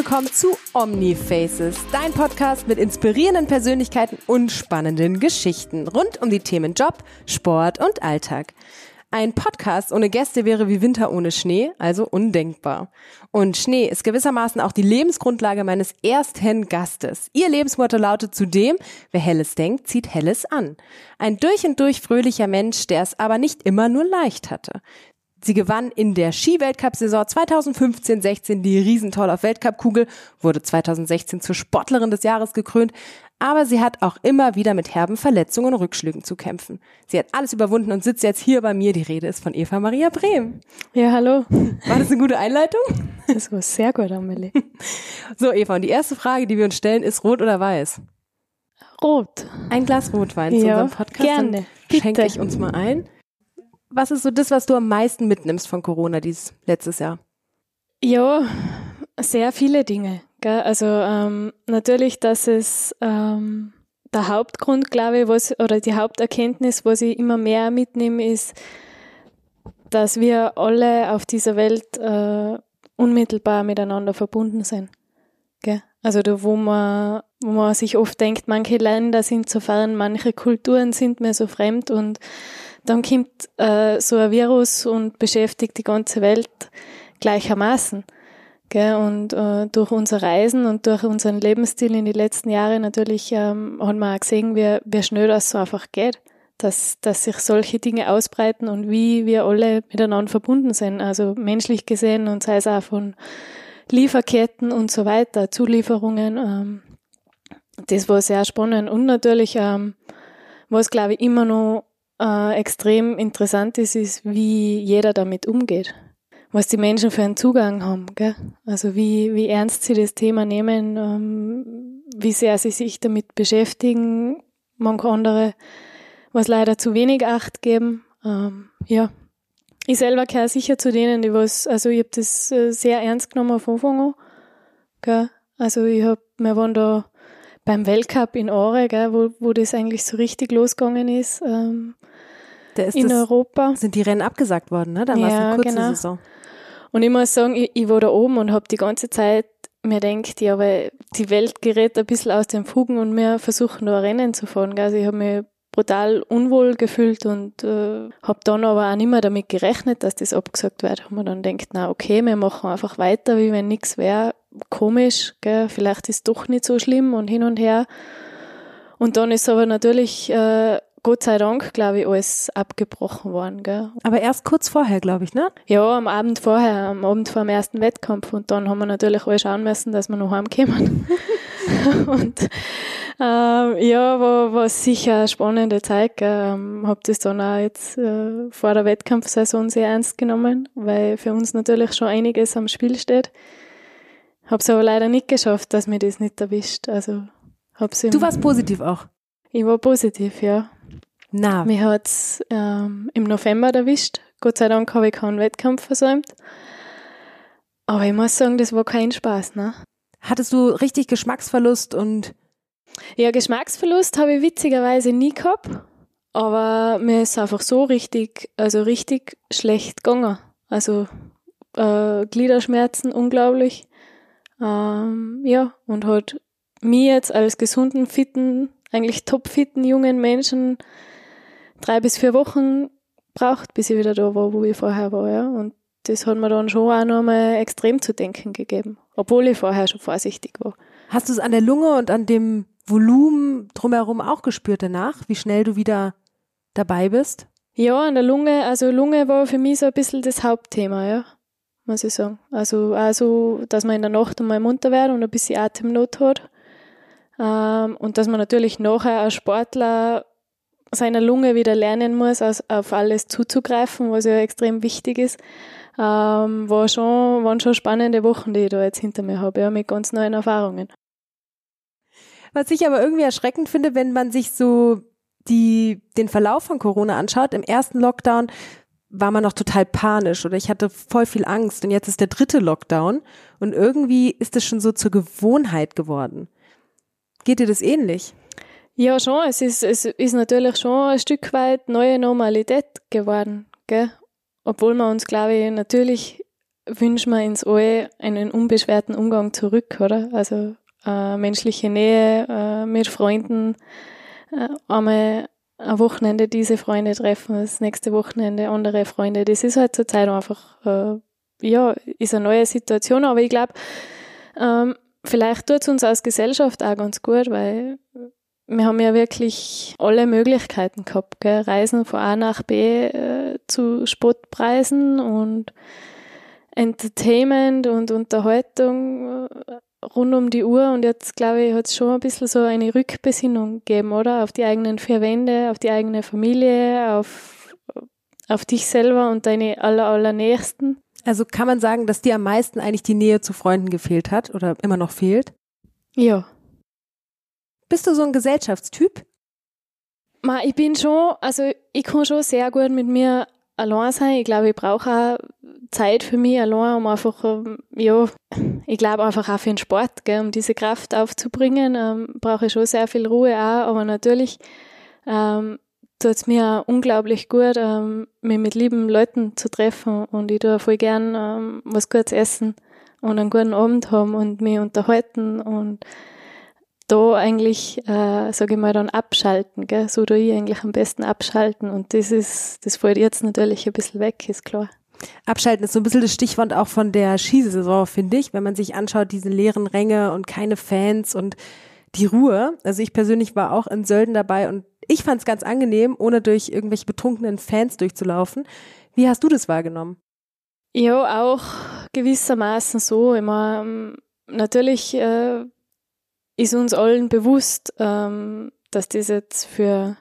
willkommen zu Omnifaces, dein Podcast mit inspirierenden Persönlichkeiten und spannenden Geschichten rund um die Themen Job, Sport und Alltag. Ein Podcast ohne Gäste wäre wie Winter ohne Schnee, also undenkbar. Und Schnee ist gewissermaßen auch die Lebensgrundlage meines ersten Gastes. Ihr Lebensmotto lautet zudem, wer Helles denkt, zieht Helles an. Ein durch und durch fröhlicher Mensch, der es aber nicht immer nur leicht hatte. Sie gewann in der Ski-Weltcup-Saison 2015-16 die Riesentoll auf Weltcup-Kugel, wurde 2016 zur Sportlerin des Jahres gekrönt, aber sie hat auch immer wieder mit herben Verletzungen und Rückschlägen zu kämpfen. Sie hat alles überwunden und sitzt jetzt hier bei mir. Die Rede ist von Eva Maria Brehm. Ja, hallo. War das eine gute Einleitung? Das war sehr gut, Amelie. So, Eva, und die erste Frage, die wir uns stellen, ist rot oder weiß? Rot. Ein Glas Rotwein zu Ja, unserem Podcast. gerne. Schenke ich uns mal ein. Was ist so das, was du am meisten mitnimmst von Corona dieses letztes Jahr? Ja, sehr viele Dinge. Gell? Also ähm, natürlich, dass es ähm, der Hauptgrund, glaube ich, was, oder die Haupterkenntnis, was ich immer mehr mitnehme, ist, dass wir alle auf dieser Welt äh, unmittelbar miteinander verbunden sind. Gell? Also da, wo man, wo man sich oft denkt, manche Länder sind so fern, manche Kulturen sind mir so fremd und dann kommt äh, so ein Virus und beschäftigt die ganze Welt gleichermaßen. Gell? Und äh, durch unser Reisen und durch unseren Lebensstil in den letzten Jahren natürlich ähm, haben wir auch gesehen, wie, wie schnell das so einfach geht, dass, dass sich solche Dinge ausbreiten und wie wir alle miteinander verbunden sind, also menschlich gesehen und sei es auch von Lieferketten und so weiter, Zulieferungen. Ähm, das war sehr spannend und natürlich, ähm, was glaube ich immer noch äh, extrem interessant ist, ist, wie jeder damit umgeht. Was die Menschen für einen Zugang haben, gell? Also wie, wie ernst sie das Thema nehmen, ähm, wie sehr sie sich damit beschäftigen, manche andere, was leider zu wenig Acht geben. Ähm, ja. Ich selber gehöre sicher zu denen, die was, also ich habe das äh, sehr ernst genommen auf Anfang an. Gell? Also ich hab, wir waren da beim Weltcup in Aare, gell, wo, wo das eigentlich so richtig losgegangen ist, ähm, in das, Europa. sind die Rennen abgesagt worden, ne? Dann war es Ja, eine kurze genau. Saison. Und ich muss sagen, ich, ich war da oben und habe die ganze Zeit mir denkt, ja, weil die Welt gerät ein bisschen aus den Fugen und wir versuchen da Rennen zu fahren. Also ich habe mich brutal unwohl gefühlt und äh, habe dann aber auch nicht mehr damit gerechnet, dass das abgesagt wird. Haben wir dann denkt, na okay, wir machen einfach weiter, wie wenn nichts wäre. Komisch, gell? vielleicht ist doch nicht so schlimm und hin und her. Und dann ist aber natürlich, äh, Gott sei Dank, glaube ich, alles abgebrochen worden. Gell? Aber erst kurz vorher, glaube ich, ne? Ja, am Abend vorher, am Abend vor dem ersten Wettkampf. Und dann haben wir natürlich alle schauen müssen, dass wir noch heimkommen. und ähm, ja, war, war sicher eine spannende Zeit. Ähm, hab das dann auch jetzt äh, vor der Wettkampfsaison sehr ernst genommen, weil für uns natürlich schon einiges am Spiel steht. Hab's aber leider nicht geschafft, dass mir das nicht erwischt. Also hab's Du warst positiv auch. ich war positiv, ja. Na, Mich hat's ähm, im November erwischt. Gott sei Dank habe ich keinen Wettkampf versäumt. Aber ich muss sagen, das war kein Spaß, ne? hattest du richtig Geschmacksverlust und Ja, Geschmacksverlust habe ich witzigerweise nie gehabt. Aber mir ist einfach so richtig, also richtig schlecht gegangen. Also äh, Gliederschmerzen unglaublich. Ähm, ja, und hat mir jetzt als gesunden, fitten, eigentlich topfitten jungen Menschen drei bis vier Wochen braucht, bis ich wieder da war, wo ich vorher war, ja. Und das hat mir dann schon auch nochmal extrem zu denken gegeben, obwohl ich vorher schon vorsichtig war. hast du es an der Lunge und an dem Volumen drumherum auch gespürt danach, wie schnell du wieder dabei bist? Ja, an der Lunge, also Lunge war für mich so ein bisschen das Hauptthema, ja, muss ich sagen. Also, also, dass man in der Nacht einmal munter wird und ein bisschen Atemnot hat. Ähm, und dass man natürlich nachher als Sportler seiner Lunge wieder lernen muss, auf alles zuzugreifen, was ja extrem wichtig ist. Ähm, war schon, waren schon spannende Wochen, die ich da jetzt hinter mir habe, ja, mit ganz neuen Erfahrungen. Was ich aber irgendwie erschreckend finde, wenn man sich so die, den Verlauf von Corona anschaut, im ersten Lockdown war man noch total panisch oder ich hatte voll viel Angst und jetzt ist der dritte Lockdown und irgendwie ist es schon so zur Gewohnheit geworden. Geht dir das ähnlich? Ja, schon. Es ist, es ist natürlich schon ein Stück weit neue Normalität geworden, gell? Obwohl wir uns, glaube ich, natürlich wünschen wir ins All einen unbeschwerten Umgang zurück, oder? Also äh, menschliche Nähe äh, mit Freunden, äh, einmal ein Wochenende diese Freunde treffen, das nächste Wochenende andere Freunde. Das ist halt zurzeit einfach, äh, ja, ist eine neue Situation, aber ich glaube, ähm, vielleicht tut es uns als Gesellschaft auch ganz gut, weil wir haben ja wirklich alle Möglichkeiten gehabt, gell? Reisen von A nach B äh, zu Spottpreisen und Entertainment und Unterhaltung äh, rund um die Uhr und jetzt glaube ich, hat es schon ein bisschen so eine Rückbesinnung gegeben, oder? Auf die eigenen vier Wände, auf die eigene Familie, auf, auf dich selber und deine aller, allernächsten. Also kann man sagen, dass dir am meisten eigentlich die Nähe zu Freunden gefehlt hat oder immer noch fehlt? Ja. Bist du so ein Gesellschaftstyp? Ma, ich bin schon, also ich kann schon sehr gut mit mir allein sein. Ich glaube, ich brauche auch Zeit für mich allein, um einfach, ähm, ja, ich glaube einfach auch für den Sport, gell, um diese Kraft aufzubringen, ähm, brauche ich schon sehr viel Ruhe auch, aber natürlich ähm, tut es mir auch unglaublich gut, ähm, mich mit lieben Leuten zu treffen und ich tue voll gern ähm, was Gutes essen und einen guten Abend haben und mich unterhalten und da eigentlich, äh, sage ich mal, dann abschalten, gell? so tue ich eigentlich am besten abschalten und das ist, das fällt jetzt natürlich ein bisschen weg, ist klar. Abschalten ist so ein bisschen das Stichwort auch von der Skisaison, finde ich, wenn man sich anschaut, diese leeren Ränge und keine Fans und die Ruhe. Also ich persönlich war auch in Sölden dabei und ich fand es ganz angenehm, ohne durch irgendwelche betrunkenen Fans durchzulaufen. Wie hast du das wahrgenommen? Ja, auch gewissermaßen so. Immer natürlich äh, ist uns allen bewusst, ähm, dass das jetzt für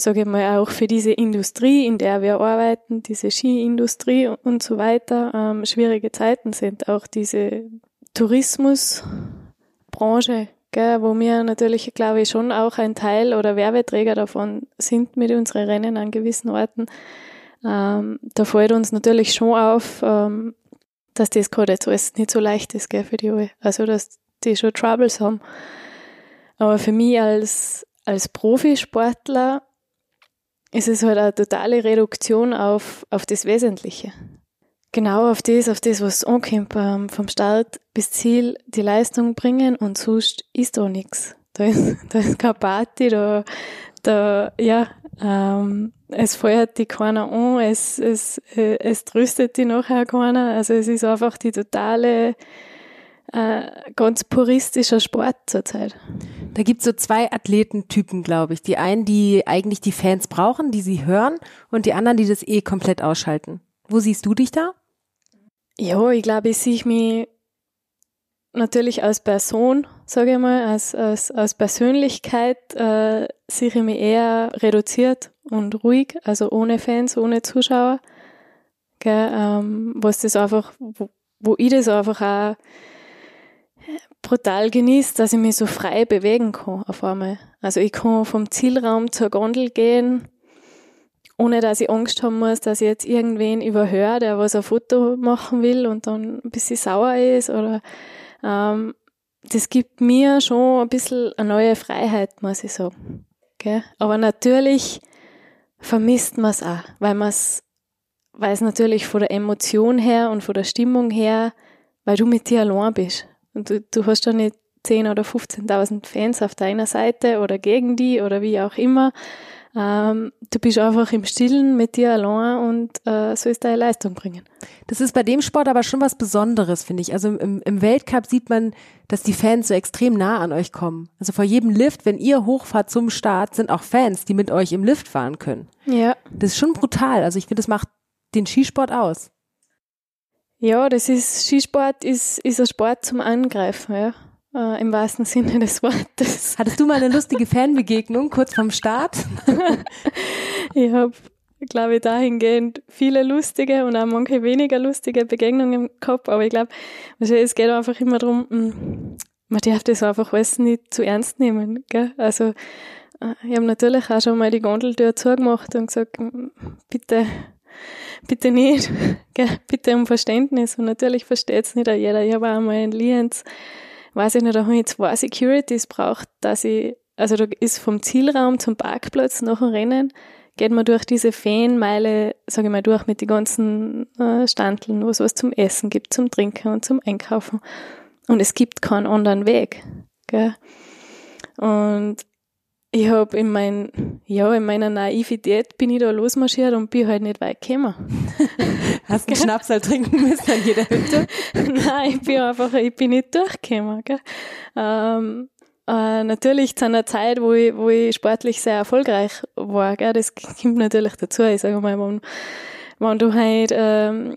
sage ich mal, auch für diese Industrie, in der wir arbeiten, diese Skiindustrie und so weiter, ähm, schwierige Zeiten sind. Auch diese Tourismusbranche, gell, wo wir natürlich, glaube ich, schon auch ein Teil oder Werbeträger davon sind mit unseren Rennen an gewissen Orten. Ähm, da fällt uns natürlich schon auf, ähm, dass das gerade jetzt alles nicht so leicht ist, gell, für die alle. Also, dass die schon Troubles haben. Aber für mich als, als Profisportler es ist halt eine totale Reduktion auf, auf das Wesentliche. Genau auf das, auf das, was ankommt, vom Start bis Ziel die Leistung bringen und sonst ist da nichts. Da ist, da ist keine Party, da, da, ja, ähm, es feuert die keiner an, es, es, äh, es tröstet die nachher keiner. Also es ist einfach die totale äh, ganz puristischer Sport zurzeit. Da gibt's so zwei Athletentypen, glaube ich. Die einen, die eigentlich die Fans brauchen, die sie hören, und die anderen, die das eh komplett ausschalten. Wo siehst du dich da? Ja, ich glaube, ich sehe mich natürlich als Person, sage ich mal, als, als, als Persönlichkeit äh, sehe ich mich eher reduziert und ruhig, also ohne Fans, ohne Zuschauer. Gell, ähm, was das einfach, wo, wo ich das einfach auch brutal genießt, dass ich mich so frei bewegen kann auf einmal. Also ich kann vom Zielraum zur Gondel gehen, ohne dass ich Angst haben muss, dass ich jetzt irgendwen überhöre, der was ein Foto machen will und dann ein bisschen sauer ist oder ähm, das gibt mir schon ein bisschen eine neue Freiheit, muss ich sagen. Okay? Aber natürlich vermisst man es auch, weil man es, weil es natürlich von der Emotion her und von der Stimmung her, weil du mit dir allein bist. Und du, du hast da nicht 10.000 oder 15.000 Fans auf deiner Seite oder gegen die oder wie auch immer. Ähm, du bist einfach im Stillen mit dir allein und äh, sollst deine Leistung bringen. Das ist bei dem Sport aber schon was Besonderes, finde ich. Also im, im Weltcup sieht man, dass die Fans so extrem nah an euch kommen. Also vor jedem Lift, wenn ihr hochfahrt zum Start, sind auch Fans, die mit euch im Lift fahren können. Ja. Das ist schon brutal. Also ich finde, das macht den Skisport aus. Ja, das ist, Skisport ist, ist ein Sport zum Angreifen, ja. Äh, Im wahrsten Sinne des Wortes. Hattest du mal eine lustige Fanbegegnung kurz vorm Start? ich habe, glaube ich, dahingehend viele lustige und auch manche weniger lustige Begegnungen gehabt, aber ich glaube, es geht einfach immer darum, hm, man darf das einfach alles nicht zu ernst nehmen. Gell? Also äh, ich habe natürlich auch schon mal die Gondeltür zugemacht und gesagt, hm, bitte bitte nicht, bitte um Verständnis. Und natürlich versteht es nicht jeder. Ich habe auch mal in Lienz, weiß ich nicht, da habe ich zwei Securities braucht, dass ich, also da ist vom Zielraum zum Parkplatz nach dem Rennen geht man durch diese Feenmeile, sage ich mal, durch mit den ganzen äh, Standeln, wo es was zum Essen gibt, zum Trinken und zum Einkaufen. Und es gibt keinen anderen Weg. Gell? Und ich habe in mein, ja, in meiner Naivität bin ich da losmarschiert und bin halt nicht weit gekommen. Hast du einen Schnaps halt trinken müssen an jeder Hütte? Nein, ich bin einfach, ich bin nicht durchgekommen. Gell? Ähm, äh, natürlich zu einer Zeit, wo ich, wo ich sportlich sehr erfolgreich war. Gell? Das kommt natürlich dazu. Ich sage mal, wenn, wenn du halt ähm,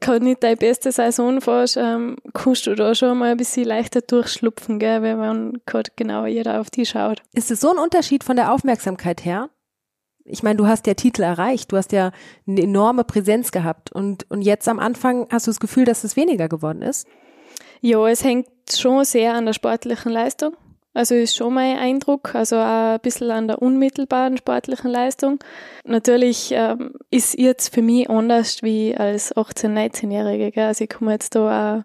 gerade nicht deine beste Saison fährst, ähm, kannst du da schon mal ein bisschen leichter durchschlupfen, gell? weil man gerade genau jeder auf die schaut. Ist es so ein Unterschied von der Aufmerksamkeit her? Ich meine, du hast ja Titel erreicht, du hast ja eine enorme Präsenz gehabt und, und jetzt am Anfang hast du das Gefühl, dass es weniger geworden ist? Ja, es hängt schon sehr an der sportlichen Leistung. Also ist schon mein Eindruck, also auch ein bisschen an der unmittelbaren sportlichen Leistung. Natürlich ähm, ist jetzt für mich anders wie als 18-, 19-Jährige. Also ich mir jetzt da auch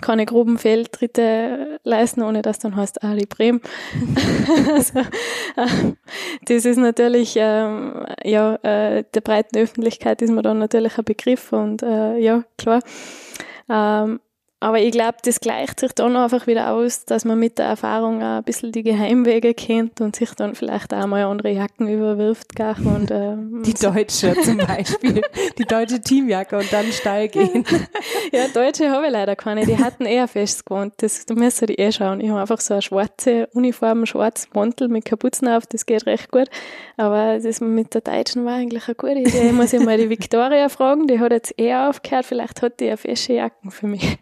keine groben Fehltritte leisten, ohne dass dann heißt, ah, die Bremen. also, äh, das ist natürlich, ähm, ja, äh, der breiten Öffentlichkeit ist mir dann natürlich ein Begriff und äh, ja, klar. Ähm, aber ich glaube, das gleicht sich dann einfach wieder aus, dass man mit der Erfahrung auch ein bisschen die Geheimwege kennt und sich dann vielleicht auch mal andere Jacken überwirft. Gach, und, ähm, die deutsche zum Beispiel, die deutsche Teamjacke und dann steil gehen. ja, deutsche habe ich leider keine. Die hatten eher fest gewohnt. Das, da müsst ihr eh schauen. Ich habe einfach so eine schwarze Uniform, schwarz Mantel mit Kapuzen auf, das geht recht gut. Aber das mit der deutschen war eigentlich eine gute Idee. Ich muss ja mal die Victoria fragen, die hat jetzt eher aufgehört. Vielleicht hat die eine fesche Jacken für mich.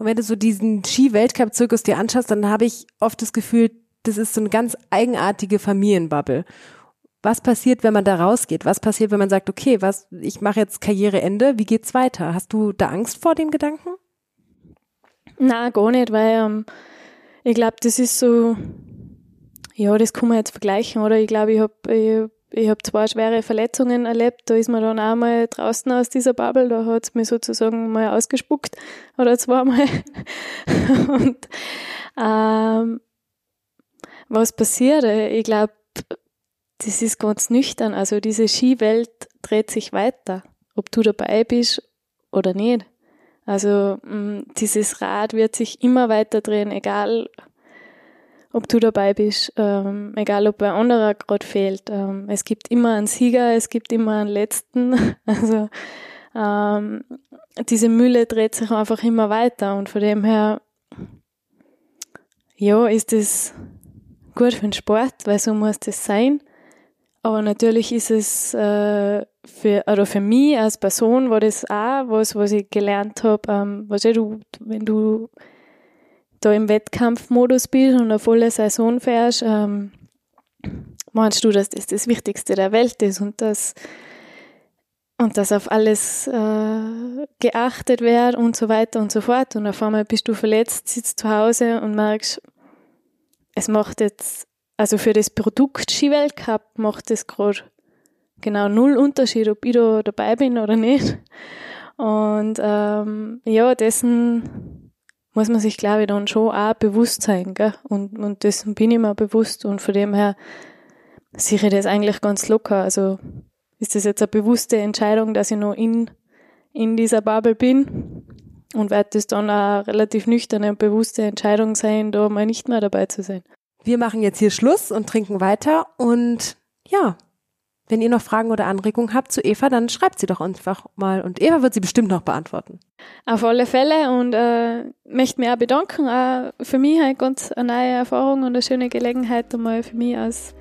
Und wenn du so diesen Ski-Weltcup-Zirkus dir anschaust, dann habe ich oft das Gefühl, das ist so eine ganz eigenartige Familienbubble. Was passiert, wenn man da rausgeht? Was passiert, wenn man sagt, okay, was, ich mache jetzt Karriereende, wie geht's weiter? Hast du da Angst vor dem Gedanken? Na, gar nicht, weil ähm, ich glaube, das ist so, ja, das kann man jetzt vergleichen, oder? Ich glaube, ich habe ich habe zwei schwere Verletzungen erlebt, da ist man dann auch mal draußen aus dieser Bubble, da hat es mir sozusagen mal ausgespuckt oder zweimal. Und ähm, was passiert? Ich glaube, das ist ganz nüchtern. Also diese Skiwelt dreht sich weiter, ob du dabei bist oder nicht. Also mh, dieses Rad wird sich immer weiter drehen, egal ob du dabei bist, ähm, egal ob ein anderer gerade fehlt. Ähm, es gibt immer einen Sieger, es gibt immer einen Letzten. Also ähm, diese Mühle dreht sich einfach immer weiter und von dem her, ja, ist es gut für den Sport, weil so muss das sein. Aber natürlich ist es äh, für, oder für mich als Person war das auch was, was ich gelernt habe, ähm, was ja du, wenn du da im Wettkampfmodus bist und eine volle Saison fährst, ähm, meinst du, dass das das Wichtigste der Welt ist und dass und dass auf alles äh, geachtet wird und so weiter und so fort. Und auf einmal bist du verletzt, sitzt zu Hause und merkst, es macht jetzt, also für das Produkt Skiweltcup macht es gerade genau null Unterschied, ob ich da dabei bin oder nicht. Und ähm, ja, dessen muss man sich, glaube ich, dann schon auch bewusst sein, gell? Und, und dessen bin ich mir bewusst und von dem her sehe ich das eigentlich ganz locker. Also ist das jetzt eine bewusste Entscheidung, dass ich noch in, in dieser Bubble bin und wird das dann auch relativ nüchterne und bewusste Entscheidung sein, da mal nicht mehr dabei zu sein. Wir machen jetzt hier Schluss und trinken weiter und ja, wenn ihr noch Fragen oder Anregungen habt zu Eva, dann schreibt sie doch einfach mal und Eva wird sie bestimmt noch beantworten. Auf alle Fälle und äh, möchte mich auch bedanken. Auch für mich halt ganz eine neue Erfahrung und eine schöne Gelegenheit, einmal für mich als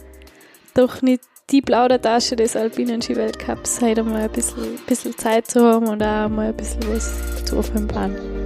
doch nicht die Plaudertasche des alpinen Skiweltcups heute mal ein bisschen, bisschen Zeit zu haben und auch mal ein bisschen was zu offenbaren.